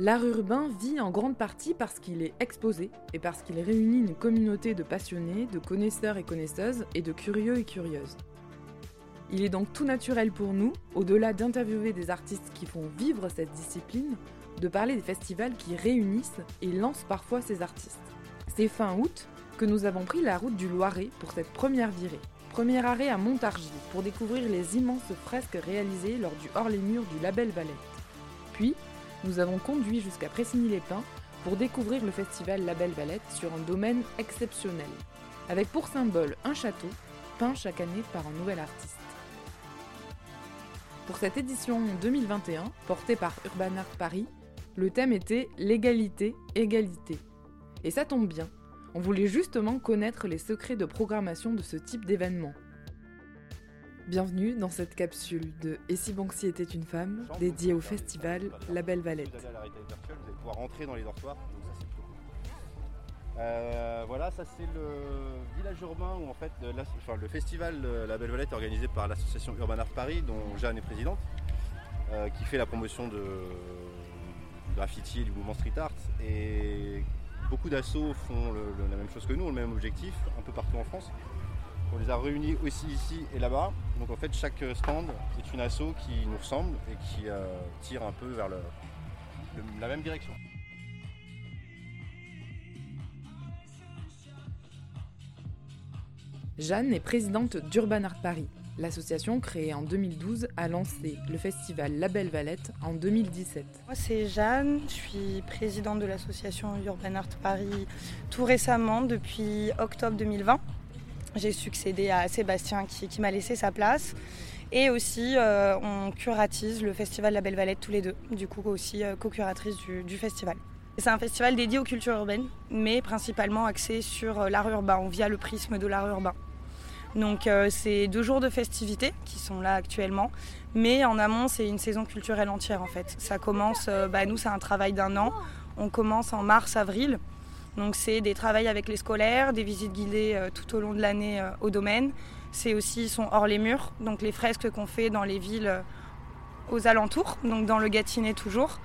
L'art urbain vit en grande partie parce qu'il est exposé et parce qu'il réunit une communauté de passionnés, de connaisseurs et connaisseuses et de curieux et curieuses. Il est donc tout naturel pour nous, au-delà d'interviewer des artistes qui font vivre cette discipline, de parler des festivals qui réunissent et lancent parfois ces artistes. C'est fin août que nous avons pris la route du Loiret pour cette première virée. Premier arrêt à Montargis pour découvrir les immenses fresques réalisées lors du hors-les-murs du Label Valette. Puis, nous avons conduit jusqu'à Pressigny-les-Pins pour découvrir le festival Label Valette sur un domaine exceptionnel, avec pour symbole un château peint chaque année par un nouvel artiste. Pour cette édition 2021, portée par Urban Art Paris, le thème était l'égalité, égalité. Et ça tombe bien, on voulait justement connaître les secrets de programmation de ce type d'événement. Bienvenue dans cette capsule de Et si Banksy était une femme, dédiée au festival La Belle Valette. Vous allez pouvoir rentrer dans les dortoirs, donc ça c'est plutôt cool. Euh, voilà, ça c'est le village urbain où en fait euh, la- enfin, le festival euh, La Belle Valette est organisé par l'association Urban Art Paris, dont Jeanne est présidente, euh, qui fait la promotion de, du graffiti et du mouvement street art. Et beaucoup d'assauts font le- le- la même chose que nous, ont le même objectif, un peu partout en France. On les a réunis aussi ici et là-bas. Donc en fait, chaque stand est une asso qui nous ressemble et qui euh, tire un peu vers le- le- la même direction. Jeanne est présidente d'Urban Art Paris. L'association, créée en 2012, a lancé le festival La Belle Valette en 2017. Moi, c'est Jeanne, je suis présidente de l'association Urban Art Paris tout récemment, depuis octobre 2020. J'ai succédé à Sébastien qui, m'a laissé sa place. Et aussi, euh, on curatise le festival La Belle Valette tous les deux, du coup aussi euh, co-curatrice du, festival. C'est un festival dédié aux cultures urbaines, mais principalement axé sur euh, l'art urbain, via le prisme de l'art urbain. Donc c'est deux jours de festivités qui sont là actuellement, mais en amont c'est une saison culturelle entière en fait. Ça commence, bah, nous c'est un travail d'un an, on commence en mars-avril, donc c'est des travails avec les scolaires, des visites guidées euh, tout au long de l'année euh, au domaine. C'est aussi hors les murs, donc les fresques qu'on fait dans les villes euh, aux alentours, donc dans le Gâtinais toujours.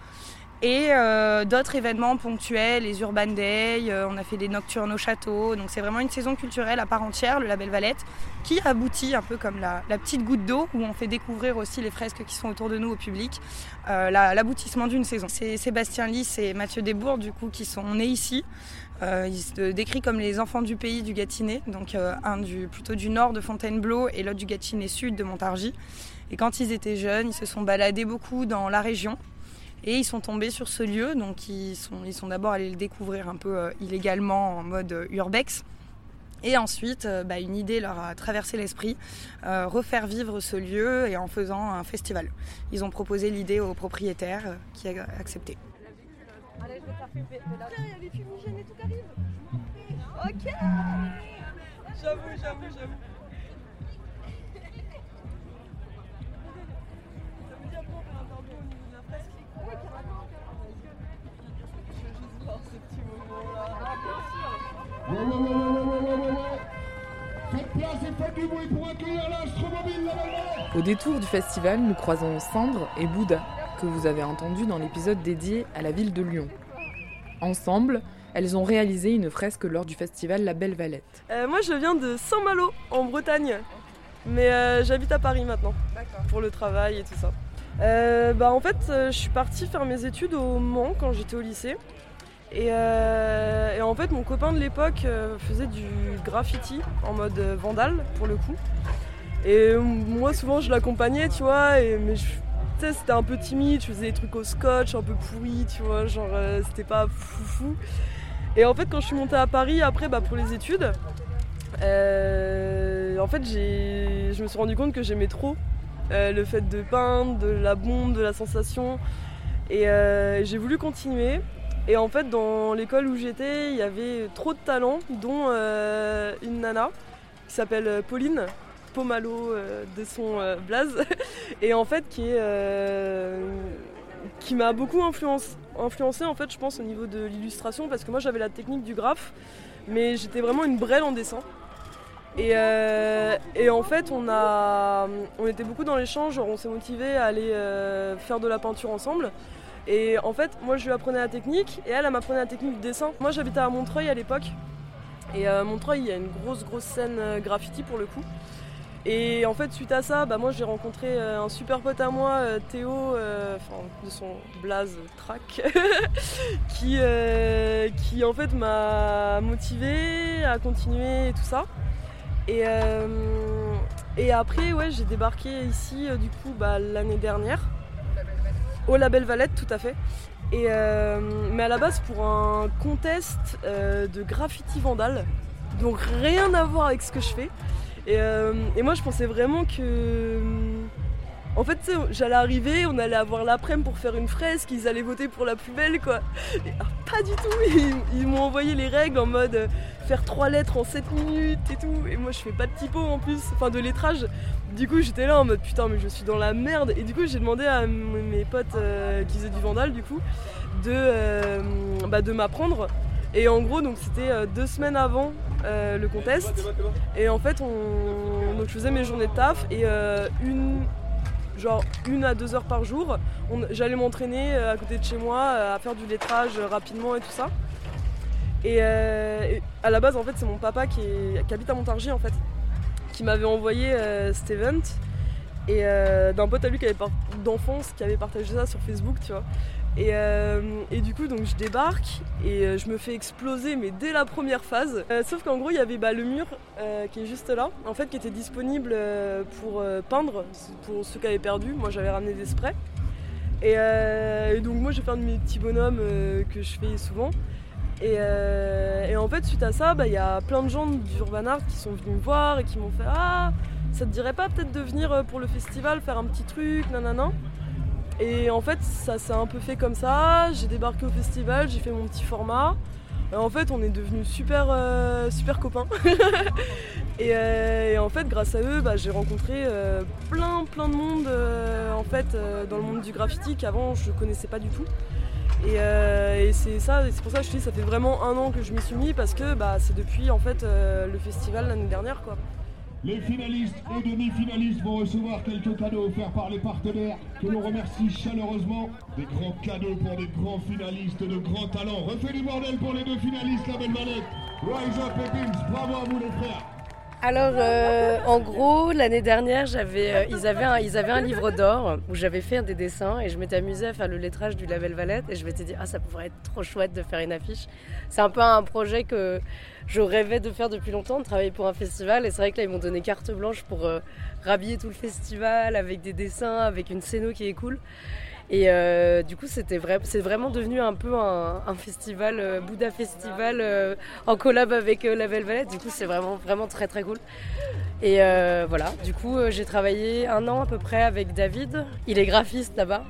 Et euh, d'autres événements ponctuels, les Urban Day, euh, on a fait des nocturnes au château. Donc c'est vraiment une saison culturelle à part entière, le label Valette, qui aboutit un peu comme la, petite goutte d'eau où on fait découvrir aussi les fresques qui sont autour de nous au public, euh, la- l'aboutissement d'une saison. C'est Sébastien Lys et Mathieu Desbourgs du coup qui sont nés ici. Ils se décrivent comme les enfants du pays du Gâtinais, donc un du, plutôt du nord de Fontainebleau et l'autre du Gâtinais sud de Montargis. Et quand ils étaient jeunes, ils se sont baladés beaucoup dans la région. Et ils sont tombés sur ce lieu, donc ils sont, ils sont d'abord allés le découvrir un peu euh, illégalement en mode euh, urbex. Et ensuite, euh, bah, une idée leur a traversé l'esprit, euh, refaire vivre ce lieu et en faisant un festival. Ils ont proposé l'idée au propriétaire euh, qui a accepté. Allez, je vais faire flipper. Tiens, il y a les fumigènes et tout qui arrivent. Ok. J'avoue, j'avoue, j'avoue. Petit moment-là. Bien sûr. Ouais, ouais, ouais, ouais, ouais, ouais, ouais, ouais. Faites place et faites du bruit pour accueillir Au détour du festival, nous croisons Sandre et Bouddha, que vous avez entendu dans l'épisode dédié à la ville de Lyon. Ensemble, elles ont réalisé une fresque lors du festival La Belle Valette. Euh, moi, je viens de Saint-Malo, en Bretagne. Mais euh, j'habite à Paris maintenant. Pour le travail et tout ça. Euh, bah, en fait, euh, je suis partie faire mes études au Mans quand j'étais au lycée. Et, euh, et en fait, mon copain de l'époque euh, faisait du graffiti en mode euh, vandale, pour le coup. Et moi, souvent, je l'accompagnais, tu vois. Et, mais c'était un peu timide. Je faisais des trucs au scotch, un peu pourris, tu vois. Genre, c'était pas foufou. Et en fait, quand je suis montée à Paris, après, bah, pour les études, en fait, je me suis rendu compte que j'aimais trop le fait de peindre, de la bombe, de la sensation. Et j'ai voulu continuer. Et en fait, dans l'école où j'étais, il y avait trop de talents, dont euh, une nana qui s'appelle euh, Pauline Pomalo euh, de son blaze. Et en fait, qui m'a beaucoup influence, influencé en fait je pense au niveau de l'illustration parce que moi j'avais la technique du graphe mais j'étais vraiment une brêle en dessin et, en fait on était beaucoup dans l'échange on s'est motivé à aller faire de la peinture ensemble Et en fait, moi je lui apprenais la technique et elle, elle m'apprenait la technique du dessin. Moi j'habitais à Montreuil à l'époque. Et à Montreuil, il y a une grosse, grosse scène graffiti pour le coup. Et en fait, suite à ça, bah, moi j'ai rencontré euh, un super pote à moi, euh, Théo, euh, de son blaze track, qui, qui en fait m'a motivé à continuer et tout ça. Et, et après, ouais, j'ai débarqué ici du coup bah, l'année dernière, au Label Valette, tout à fait. Et, mais à la base pour un contest de graffiti vandal, donc rien à voir avec ce que je fais. Euh, et, moi, je pensais vraiment que. Euh, en fait, j'allais arriver, on allait avoir l'après-midi pour faire une fresque, ils allaient voter pour la plus belle, quoi. Ah, pas du tout, ils, m'ont envoyé les règles en mode euh, faire trois lettres en 7 minutes et tout. Et moi, je fais pas de typo en plus, enfin de lettrage. Du coup, j'étais là en mode putain, mais je suis dans la merde. Et du coup, j'ai demandé à mes potes qui faisaient du vandal, du coup, de, bah, de m'apprendre. Et en gros, donc c'était deux semaines avant euh, le contest. Et en fait, on, donc je faisais mes journées de taf et euh, une, genre une à deux heures par jour, j'allais m'entraîner euh, à côté de chez moi à faire du lettrage rapidement et tout ça. Et, à la base, en fait, c'est mon papa qui, habite à Montargis en fait, qui m'avait envoyé cet event et d'un pote à lui qui avait d'enfance qui avait partagé ça sur Facebook, tu vois. Euh, et, du coup, donc je débarque et euh, je me fais exploser, mais dès la première phase. Euh, sauf qu'en gros, il y avait bah, le mur qui est juste là, en fait, qui était disponible pour peindre pour ceux qui avaient perdu. Moi, j'avais ramené des sprays. Et, donc, moi, j'ai fait un de mes petits bonhommes que je fais souvent. Et, en fait, suite à ça, bah, il y a plein de gens d'Urban Art qui sont venus me voir et qui m'ont fait Ah, ça te dirait pas peut-être de venir pour le festival faire un petit truc, nanana? Et en fait, ça s'est un peu fait comme ça. J'ai débarqué au festival, j'ai fait mon petit format. Et en fait, on est devenus super, euh, super copains. Euh, et, en fait, grâce à eux, bah, j'ai rencontré euh, plein, plein de monde en fait, dans le monde du graffiti qu'avant je ne connaissais pas du tout. Et, c'est ça, c'est pour ça que je te dis, ça fait vraiment un an que je m'y suis mis parce que bah, c'est depuis en fait le festival l'année dernière quoi. Les finalistes et demi-finalistes vont recevoir quelques cadeaux offerts par les partenaires que l'on remercie chaleureusement. Des grands cadeaux pour des grands finalistes de grands talents. Refait du bordel pour les deux finalistes, la belle manette. Rise up et bravo à vous les frères. Alors, euh, en gros, l'année dernière, j'avais, euh, ils, avaient un, ils avaient un livre d'or où j'avais fait des dessins et je m'étais amusée à faire le lettrage du label Valette et je m'étais dit, ah, ça pourrait être trop chouette de faire une affiche. C'est un peu un projet que je rêvais de faire depuis longtemps, de travailler pour un festival et c'est vrai que là, ils m'ont donné carte blanche pour euh, rhabiller tout le festival avec des dessins, avec une scéno qui est cool. Et euh, du coup, c'était c'est vraiment devenu un peu un, festival, euh, Bouddha Festival, euh, en collab avec la Belle Valette. Du coup, c'est vraiment, vraiment très très cool. Et voilà, du coup, j'ai travaillé un an à peu près avec David. Il est graphiste là-bas.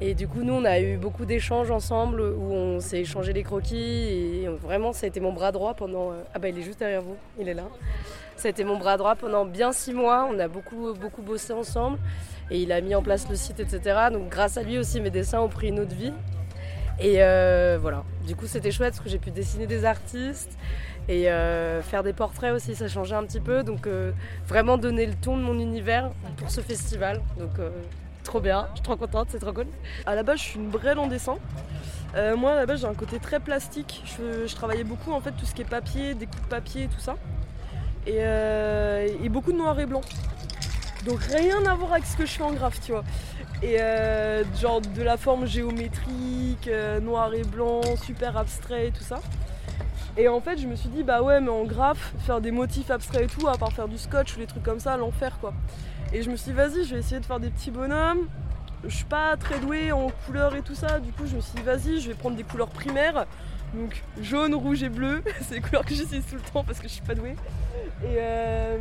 Et du coup, nous, on a eu beaucoup d'échanges ensemble où on s'est échangé les croquis. Et vraiment, ça a été mon bras droit pendant. Ah bah, il est juste derrière vous, il est là. Ça a été mon bras droit pendant bien six mois. On a beaucoup, beaucoup bossé ensemble et il a mis en place le site, etc. Donc grâce à lui aussi, mes dessins ont pris une autre vie. Et euh, voilà, du coup c'était chouette parce que j'ai pu dessiner des artistes et euh, faire des portraits aussi, ça changeait un petit peu. Donc euh, vraiment donner le ton de mon univers pour ce festival. Donc trop bien, je suis trop contente, c'est trop cool. À la base je suis une brêle en dessin. moi à la base j'ai un côté très plastique. Je, travaillais beaucoup en fait tout ce qui est papier, de papier, tout ça. Et beaucoup de noir et blanc. Donc rien à voir avec ce que je fais en graphe, tu vois. Et euh, genre de la forme géométrique, euh, noir et blanc, super abstrait et tout ça. Et en fait, je me suis dit, bah ouais, mais en graphe, faire des motifs abstraits et tout, à part faire du scotch ou des trucs comme ça, l'enfer quoi. Et je me suis dit, vas-y, je vais essayer de faire des petits bonhommes. Je suis pas très douée en couleurs et tout ça, du coup, je me suis dit, vas-y, je vais prendre des couleurs primaires. Donc jaune, rouge et bleu, c'est les couleurs que j'utilise tout le temps parce que je suis pas douée. Et, euh,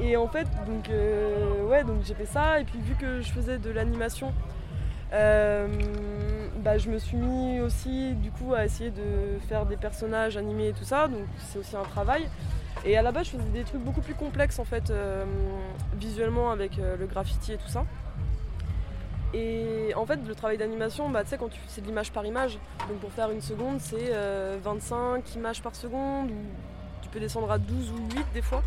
et en fait, donc, euh, ouais, donc j'ai fait ça. Et puis vu que je faisais de l'animation, euh, bah, je me suis mis aussi du coup à essayer de faire des personnages animés et tout ça. Donc c'est aussi un travail. Et à la base, je faisais des trucs beaucoup plus complexes en fait, visuellement avec le graffiti et tout ça. Et en fait, le travail d'animation, bah, quand tu c'est de l'image par image. Donc pour faire une seconde, c'est 25 images par seconde tu peux descendre à 12 ou 8 des fois.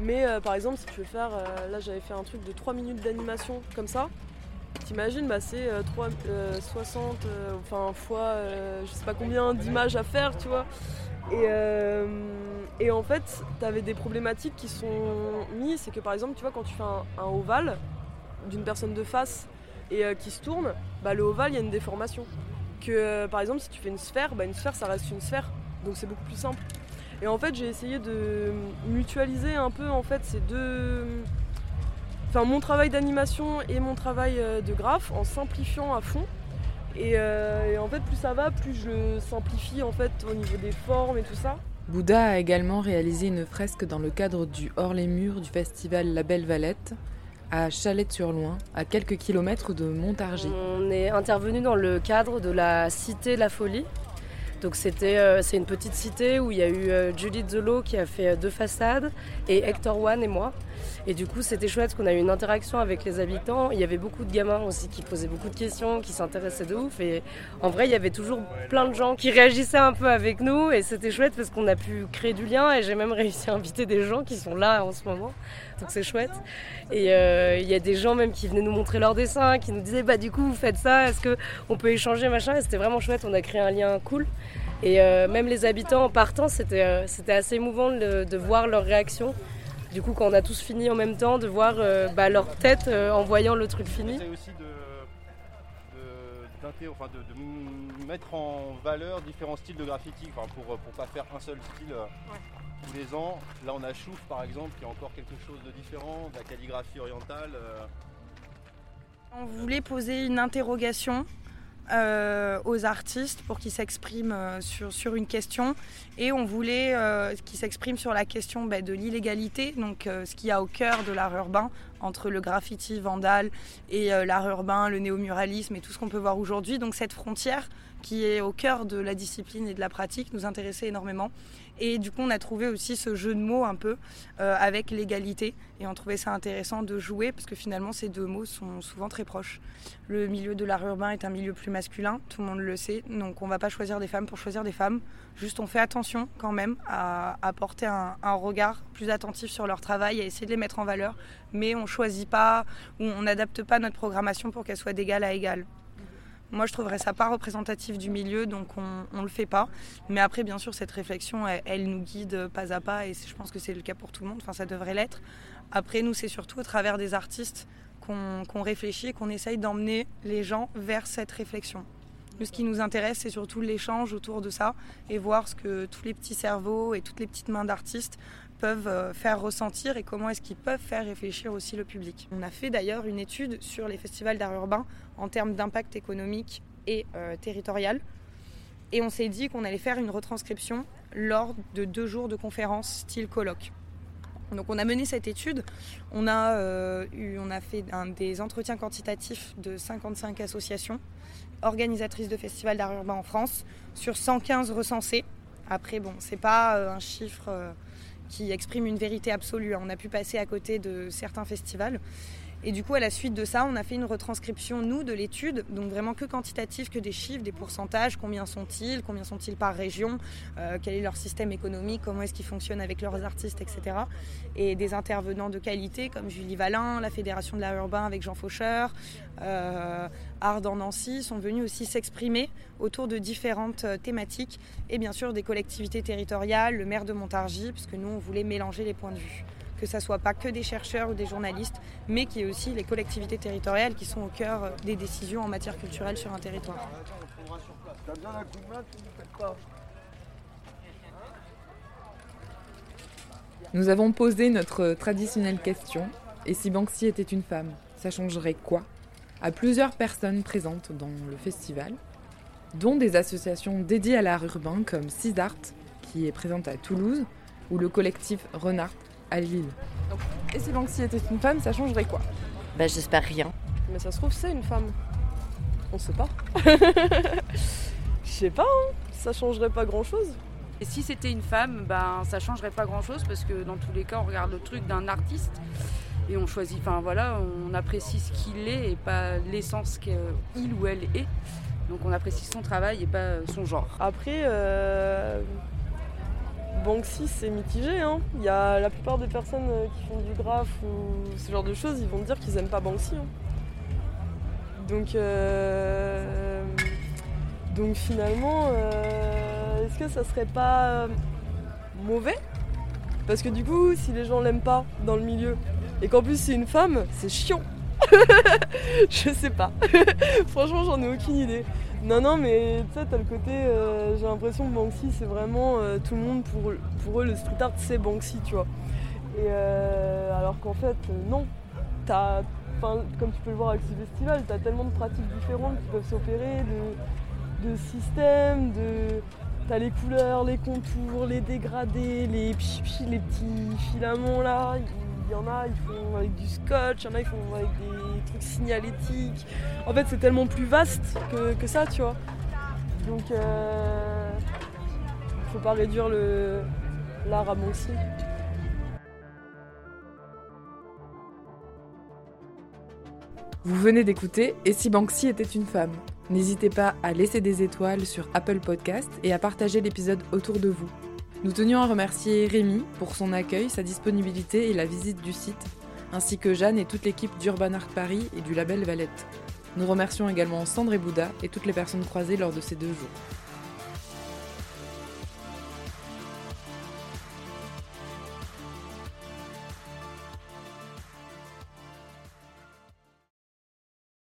Mais euh, par exemple, si tu veux faire, euh, là j'avais fait un truc de 3 minutes d'animation comme ça, T'imagines, bah, c'est 60, enfin, fois je sais pas combien d'images à faire, tu vois. Et, et en fait, tu avais des problématiques qui sont mises. C'est que par exemple, tu vois, quand tu fais un, ovale d'une personne de face et qui se tourne, bah, le ovale, il y a une déformation. Que par exemple, si tu fais une sphère, bah, une sphère, ça reste une sphère. Donc c'est beaucoup plus simple. Et en fait, j'ai essayé de mutualiser un peu en fait ces deux. Enfin, mon travail d'animation et mon travail euh, de graphe en simplifiant à fond. Euh, et, en fait, plus ça va, plus je simplifie en fait au niveau des formes et tout ça. Bouddha a également réalisé une fresque dans le cadre du Hors les Murs du festival La Belle Valette à Chalette-sur-Loing, à quelques kilomètres de Montargis. On est intervenu dans le cadre de la Cité de la Folie, donc c'était, euh, c'est une petite cité où il y a eu euh, Julie Zolo qui a fait euh, deux façades et Hector One et moi. Et du coup c'était chouette qu'on a eu une interaction avec les habitants. Il y avait beaucoup de gamins aussi qui posaient beaucoup de questions, qui s'intéressaient de ouf. Et en vrai il y avait toujours plein de gens qui réagissaient un peu avec nous et c'était chouette parce qu'on a pu créer du lien et j'ai même réussi à inviter des gens qui sont là en ce moment. Donc c'est chouette. Et il y a des gens même qui venaient nous montrer leurs dessins, qui nous disaient bah du coup vous faites ça, est-ce qu'on peut échanger machin? Et c'était vraiment chouette, on a créé un lien cool. Et euh, même les habitants en partant, c'était euh, assez émouvant de, voir leur réaction. Du coup, quand on a tous fini en même temps, de voir euh, bah, leur tête en voyant le truc fini. C'est aussi de, mettre en valeur différents styles de graffiti pour ne pas faire un seul style tous les ans. Là, on a Chouf par exemple, qui est encore quelque chose de différent, de la calligraphie orientale. On voulait poser une interrogation euh, aux artistes pour qu'ils s'expriment euh, sur, sur une question. Et on voulait euh, qu'ils s'expriment sur la question bah, de l'illégalité, donc ce qu'il y a au cœur de l'art urbain, entre le graffiti vandal et l'art urbain, le néomuralisme et tout ce qu'on peut voir aujourd'hui. Donc cette frontière qui est au cœur de la discipline et de la pratique nous intéressait énormément. Et du coup, on a trouvé aussi ce jeu de mots un peu euh, avec l'égalité. Et on trouvait ça intéressant de jouer parce que finalement, ces deux mots sont souvent très proches. Le milieu de l'art urbain est un milieu plus masculin, tout le monde le sait. Donc on ne va pas choisir des femmes pour choisir des femmes. Juste, on fait attention quand même à, apporter un, un, regard plus attentif sur leur travail, à essayer de les mettre en valeur. Mais on ne choisit pas ou on n'adapte pas notre programmation pour qu'elle soit d'égal à égal. Moi, je trouverais ça pas représentatif du milieu, donc on le fait pas. Mais après, bien sûr, cette réflexion, elle, nous guide pas à pas, et je pense que c'est le cas pour tout le monde. Enfin, ça devrait l'être. Après, nous, c'est surtout au travers des artistes qu'on réfléchit et qu'on essaye d'emmener les gens vers cette réflexion. ce qui nous intéresse, c'est surtout l'échange autour de ça et voir ce que tous les petits cerveaux et toutes les petites mains d'artistes peuvent euh, faire ressentir et comment est-ce qu'ils peuvent faire réfléchir aussi le public. On a fait d'ailleurs une étude sur les festivals d'art urbain en termes d'impact économique et euh, territorial. Et on s'est dit qu'on allait faire une retranscription lors de deux jours de conférence style colloque. Donc on a mené cette étude, on a, euh, eu, on a fait des entretiens quantitatifs de 55 associations organisatrices de festivals d'art urbain en France sur 115 recensés. Après bon, c'est pas un chiffre qui exprime une vérité absolue. On a pu passer à côté de certains festivals. Et du coup, à la suite de ça, on a fait une retranscription, nous, de l'étude, donc vraiment que quantitatif, que des chiffres, des pourcentages, combien sont-ils, combien sont-ils par région, euh, quel est leur système économique, comment est-ce qu'ils fonctionnent avec leurs artistes, etc. Et des intervenants de qualité comme Julie Valin, la Fédération de l'art urbain avec Jean Faucheur, euh, Art dans Nancy, sont venus aussi s'exprimer autour de différentes euh, thématiques. Et bien sûr des collectivités territoriales, le maire de Montargis, puisque nous, on voulait mélanger les points de vue que ça soit pas que des chercheurs ou des journalistes, mais qu'il y ait aussi les collectivités territoriales qui sont au cœur des décisions en matière culturelle sur un territoire. Nous avons posé notre traditionnelle question et si Banksy était une femme, ça changerait quoi? À plusieurs personnes présentes dans le festival, dont des associations dédiées à l'art urbain comme Cisart, qui est présente à Toulouse, ou le collectif Renard à Lille. et si Banksy était une femme, ça changerait quoi? Bah j'espère rien. Mais ça se trouve c'est une femme. On sait pas. Je sais pas, hein. ça changerait pas grand chose. Et si c'était une femme, ben ça changerait pas grand chose parce que dans tous les cas on regarde le truc d'un artiste et on choisit, enfin voilà, on apprécie ce qu'il est et pas l'essence qu'il ou elle est. Donc on apprécie son travail et pas son genre. Après, euh, Banksy, c'est mitigé. Hein. Il y a la plupart des personnes euh, qui font du graphe ou ce genre de choses, ils vont dire qu'ils aiment pas Banksy. Hein. Donc, euh, donc finalement, euh, est-ce que ça serait pas euh, mauvais? Parce que du coup, si les gens l'aiment pas dans le milieu, et qu'en plus c'est une femme, c'est chiant. je sais pas. Franchement, j'en ai aucune idée. Non, non, mais tu sais, t'as le côté. euh, J'ai l'impression que Banksy, c'est vraiment euh, tout le monde. Pour, pour eux, le street art, c'est Banksy, tu vois. Et euh, alors qu'en fait, non. T'as, comme tu peux le voir avec ce festival, t'as tellement de pratiques différentes qui peuvent s'opérer, de, de systèmes, de. T'as les couleurs, les contours, les dégradés, les, les petits filaments là. Il y en a, ils font avec du scotch, il y en a, ils font avec des trucs signalétiques. En fait, c'est tellement plus vaste que, ça, tu vois. Donc, euh, faut pas réduire l'art à Banksy. Vous venez d'écouter Et si Banksy était une femme? N'hésitez pas à laisser des étoiles sur Apple Podcast et à partager l'épisode autour de vous. Nous tenions à remercier Rémi pour son accueil, sa disponibilité et la visite du site, ainsi que Jeanne et toute l'équipe d'Urban Art Paris et du label Valette. Nous remercions également Sandre et Bouddha et toutes les personnes croisées lors de ces deux jours.